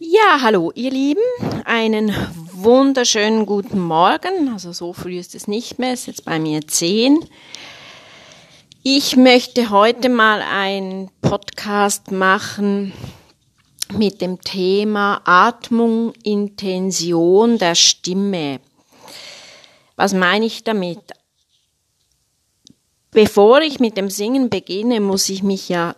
Ja, hallo ihr Lieben, einen wunderschönen guten Morgen. Also so früh ist es nicht mehr, es ist jetzt bei mir zehn. Ich möchte heute mal einen Podcast machen mit dem Thema Atmung, Intention der Stimme. Was meine ich damit? Bevor ich mit dem Singen beginne, muss ich mich ja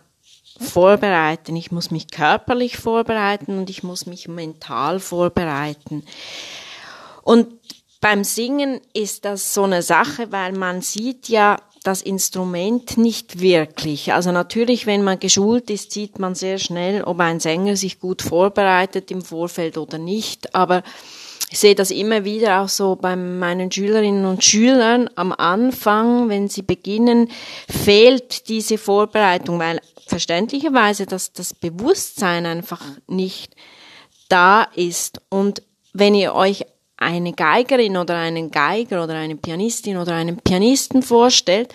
vorbereiten. Ich muss mich körperlich vorbereiten und ich muss mich mental vorbereiten. Und beim Singen ist das so eine Sache, weil man sieht ja das Instrument nicht wirklich. Also natürlich, wenn man geschult ist, sieht man sehr schnell, ob ein Sänger sich gut vorbereitet im Vorfeld oder nicht. Aber ich sehe das immer wieder auch so bei meinen Schülerinnen und Schülern am Anfang, wenn sie beginnen, fehlt diese Vorbereitung, weil verständlicherweise dass das Bewusstsein einfach nicht da ist. Und wenn ihr euch eine Geigerin oder einen Geiger oder eine Pianistin oder einen Pianisten vorstellt,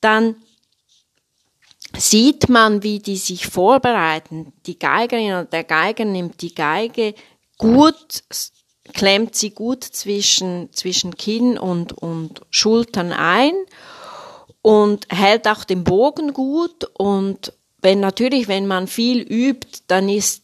dann sieht man, wie die sich vorbereiten. Die Geigerin oder der Geiger nimmt die Geige gut klemmt sie gut zwischen, zwischen Kinn und, und Schultern ein und hält auch den Bogen gut. Und wenn natürlich, wenn man viel übt, dann ist,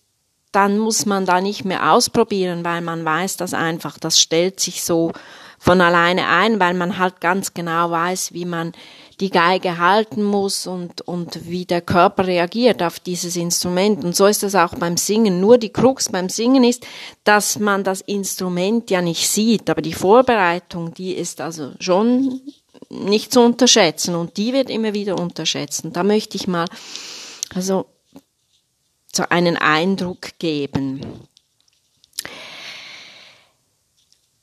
dann muss man da nicht mehr ausprobieren, weil man weiß das einfach, das stellt sich so von alleine ein, weil man halt ganz genau weiß, wie man die Geige halten muss und, und wie der Körper reagiert auf dieses Instrument. Und so ist das auch beim Singen. Nur die Krux beim Singen ist, dass man das Instrument ja nicht sieht, aber die Vorbereitung, die ist also schon nicht zu unterschätzen und die wird immer wieder unterschätzen. Da möchte ich mal also so einen Eindruck geben.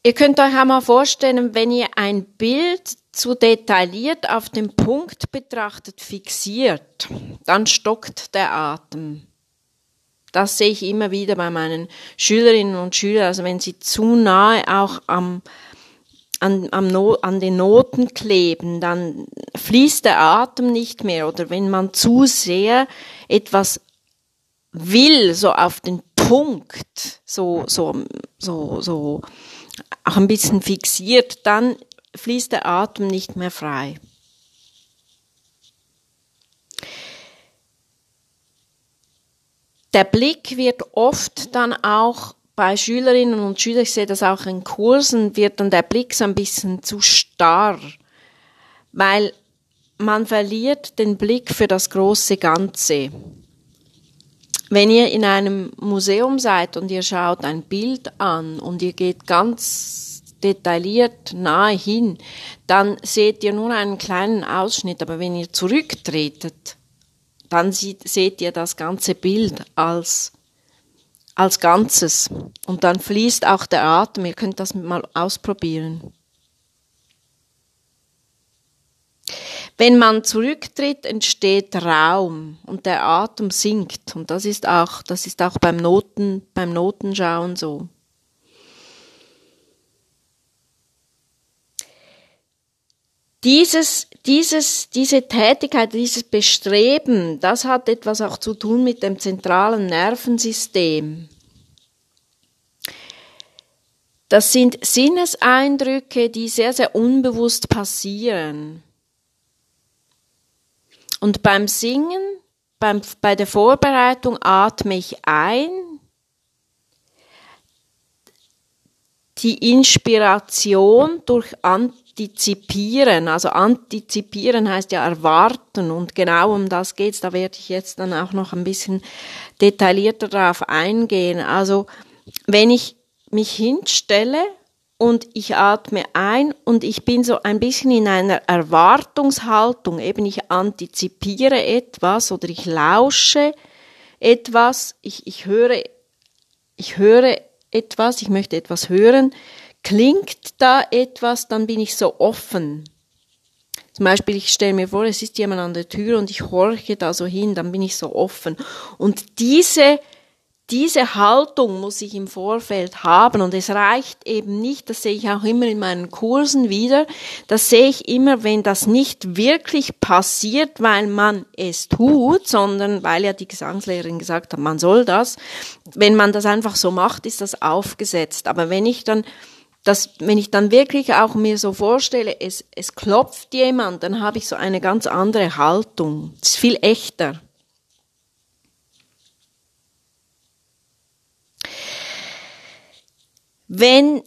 Ihr könnt euch einmal vorstellen, wenn ihr ein Bild zu detailliert auf den Punkt betrachtet fixiert, dann stockt der Atem. Das sehe ich immer wieder bei meinen Schülerinnen und Schülern. Also wenn sie zu nahe auch am, an, am no, an den Noten kleben, dann fließt der Atem nicht mehr. Oder wenn man zu sehr etwas will, so auf den Punkt, so, so, so, so, auch ein bisschen fixiert, dann fließt der Atem nicht mehr frei. Der Blick wird oft dann auch bei Schülerinnen und Schülern, ich sehe das auch in Kursen, wird dann der Blick so ein bisschen zu starr, weil man verliert den Blick für das große Ganze. Wenn ihr in einem Museum seid und ihr schaut ein Bild an und ihr geht ganz detailliert nahe hin, dann seht ihr nur einen kleinen Ausschnitt, aber wenn ihr zurücktretet, dann sieht, seht ihr das ganze Bild als, als Ganzes. Und dann fließt auch der Atem. Ihr könnt das mal ausprobieren. Wenn man zurücktritt, entsteht Raum und der Atem sinkt. Und das ist auch, das ist auch beim Noten, beim Notenschauen so. Dieses, dieses, diese Tätigkeit, dieses Bestreben, das hat etwas auch zu tun mit dem zentralen Nervensystem. Das sind Sinneseindrücke, die sehr, sehr unbewusst passieren. Und beim Singen, beim, bei der Vorbereitung atme ich ein. Die Inspiration durch antizipieren. Also antizipieren heißt ja erwarten und genau um das geht's. Da werde ich jetzt dann auch noch ein bisschen detaillierter darauf eingehen. Also wenn ich mich hinstelle und ich atme ein und ich bin so ein bisschen in einer Erwartungshaltung, eben ich antizipiere etwas oder ich lausche etwas, ich, ich höre, ich höre etwas, ich möchte etwas hören, klingt da etwas, dann bin ich so offen. Zum Beispiel, ich stelle mir vor, es ist jemand an der Tür und ich horche da so hin, dann bin ich so offen. Und diese, diese Haltung muss ich im Vorfeld haben und es reicht eben nicht, das sehe ich auch immer in meinen Kursen wieder, das sehe ich immer, wenn das nicht wirklich passiert, weil man es tut, sondern weil ja die Gesangslehrerin gesagt hat, man soll das. Wenn man das einfach so macht, ist das aufgesetzt. Aber wenn ich dann das, wenn ich dann wirklich auch mir so vorstelle, es, es klopft jemand, dann habe ich so eine ganz andere Haltung. Es ist viel echter. Wenn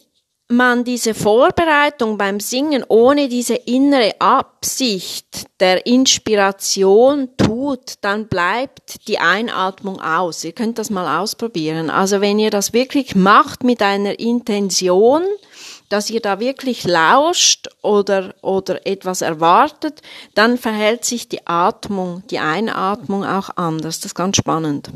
man diese Vorbereitung beim Singen ohne diese innere Absicht der Inspiration tut, dann bleibt die Einatmung aus. Ihr könnt das mal ausprobieren. Also wenn ihr das wirklich macht mit einer Intention, dass ihr da wirklich lauscht oder, oder etwas erwartet, dann verhält sich die Atmung, die Einatmung auch anders. Das ist ganz spannend.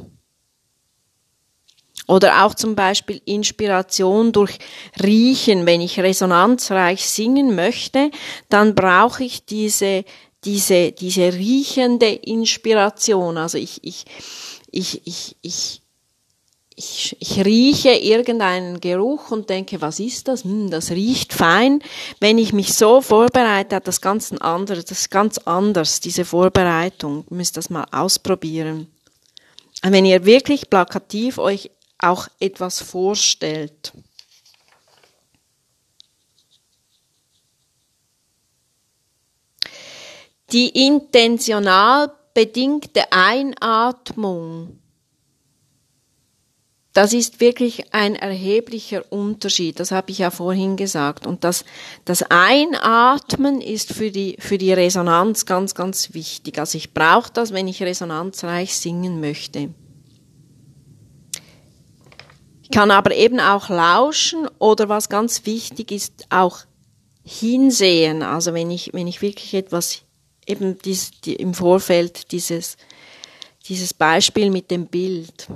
Oder auch zum Beispiel Inspiration durch Riechen. Wenn ich resonanzreich singen möchte, dann brauche ich diese, diese, diese riechende Inspiration. Also ich, ich, ich, ich, ich, ich, ich rieche irgendeinen Geruch und denke, was ist das? Hm, das riecht fein. Wenn ich mich so vorbereite, hat das ganz anderes, das ist ganz anders, diese Vorbereitung. Ihr müsst das mal ausprobieren. wenn ihr wirklich plakativ euch auch etwas vorstellt. Die intentional bedingte Einatmung, das ist wirklich ein erheblicher Unterschied, das habe ich ja vorhin gesagt. Und das, das Einatmen ist für die, für die Resonanz ganz, ganz wichtig. Also ich brauche das, wenn ich resonanzreich singen möchte kann aber eben auch lauschen oder was ganz wichtig ist, auch hinsehen. Also wenn ich, wenn ich wirklich etwas, eben dies, die, im Vorfeld dieses, dieses Beispiel mit dem Bild.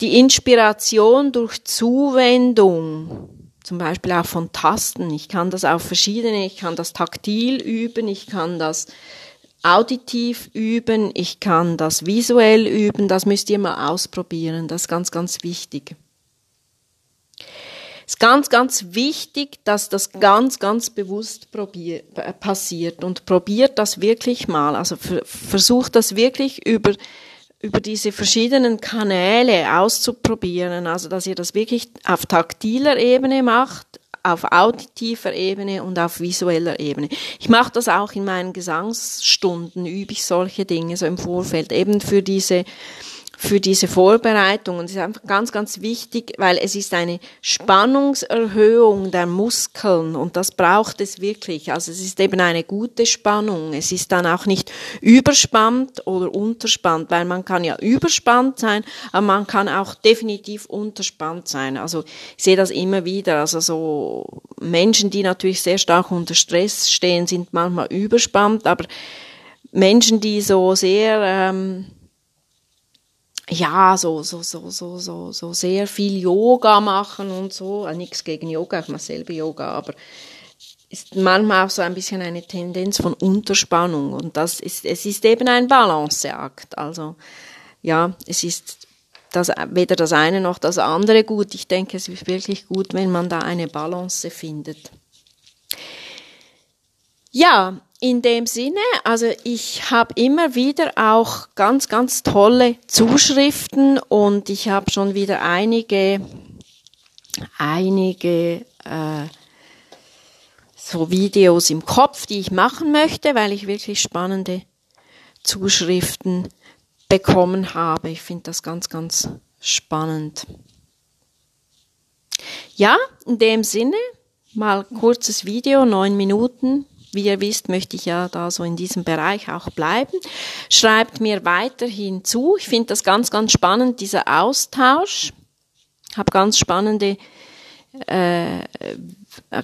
Die Inspiration durch Zuwendung, zum Beispiel auch von Tasten. Ich kann das auf verschiedene, ich kann das taktil üben, ich kann das auditiv üben, ich kann das visuell üben, das müsst ihr mal ausprobieren, das ist ganz, ganz wichtig. Es ist ganz, ganz wichtig, dass das ganz, ganz bewusst probier, passiert und probiert das wirklich mal. Also versucht das wirklich über, über diese verschiedenen Kanäle auszuprobieren. Also dass ihr das wirklich auf taktiler Ebene macht, auf auditiver Ebene und auf visueller Ebene. Ich mache das auch in meinen Gesangsstunden, übe ich solche Dinge so im Vorfeld, eben für diese für diese Vorbereitung. Und es ist einfach ganz, ganz wichtig, weil es ist eine Spannungserhöhung der Muskeln und das braucht es wirklich. Also es ist eben eine gute Spannung. Es ist dann auch nicht überspannt oder unterspannt, weil man kann ja überspannt sein, aber man kann auch definitiv unterspannt sein. Also ich sehe das immer wieder. Also so Menschen, die natürlich sehr stark unter Stress stehen, sind manchmal überspannt, aber Menschen, die so sehr ähm, ja, so, so, so, so, so, so sehr viel Yoga machen und so. Also nichts gegen Yoga, ich mache selber Yoga, aber ist manchmal auch so ein bisschen eine Tendenz von Unterspannung und das ist, es ist eben ein Balanceakt. Also, ja, es ist das, weder das eine noch das andere gut. Ich denke, es ist wirklich gut, wenn man da eine Balance findet. Ja, in dem Sinne, also ich habe immer wieder auch ganz, ganz tolle Zuschriften und ich habe schon wieder einige, einige äh, so Videos im Kopf, die ich machen möchte, weil ich wirklich spannende Zuschriften bekommen habe. Ich finde das ganz, ganz spannend. Ja, in dem Sinne, mal kurzes Video, neun Minuten, wie ihr wisst, möchte ich ja da so in diesem Bereich auch bleiben. Schreibt mir weiterhin zu. Ich finde das ganz, ganz spannend, dieser Austausch. Habe ganz spannende äh,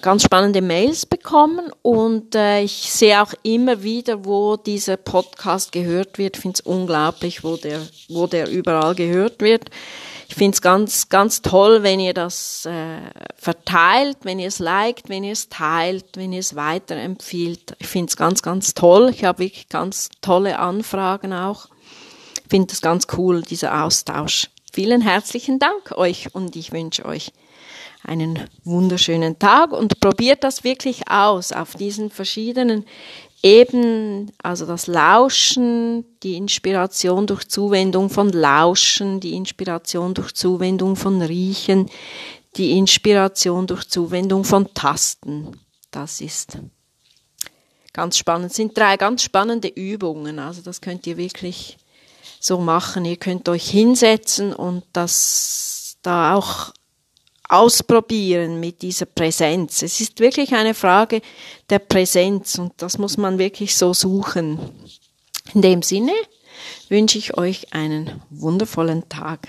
ganz spannende Mails bekommen und äh, ich sehe auch immer wieder, wo dieser Podcast gehört wird. Ich finde es unglaublich, wo der, wo der überall gehört wird. Ich finde es ganz, ganz toll, wenn ihr das äh, verteilt, wenn ihr es liked, wenn ihr es teilt, wenn ihr es weiterempfiehlt. Ich finde es ganz, ganz toll. Ich habe wirklich ganz tolle Anfragen auch Ich finde das ganz cool, dieser Austausch. Vielen herzlichen Dank euch und ich wünsche euch einen wunderschönen Tag und probiert das wirklich aus auf diesen verschiedenen Ebenen, also das Lauschen, die Inspiration durch Zuwendung von Lauschen, die Inspiration durch Zuwendung von Riechen, die Inspiration durch Zuwendung von Tasten. Das ist ganz spannend. Das sind drei ganz spannende Übungen. Also das könnt ihr wirklich so machen. Ihr könnt euch hinsetzen und das da auch ausprobieren mit dieser Präsenz. Es ist wirklich eine Frage der Präsenz und das muss man wirklich so suchen. In dem Sinne wünsche ich euch einen wundervollen Tag.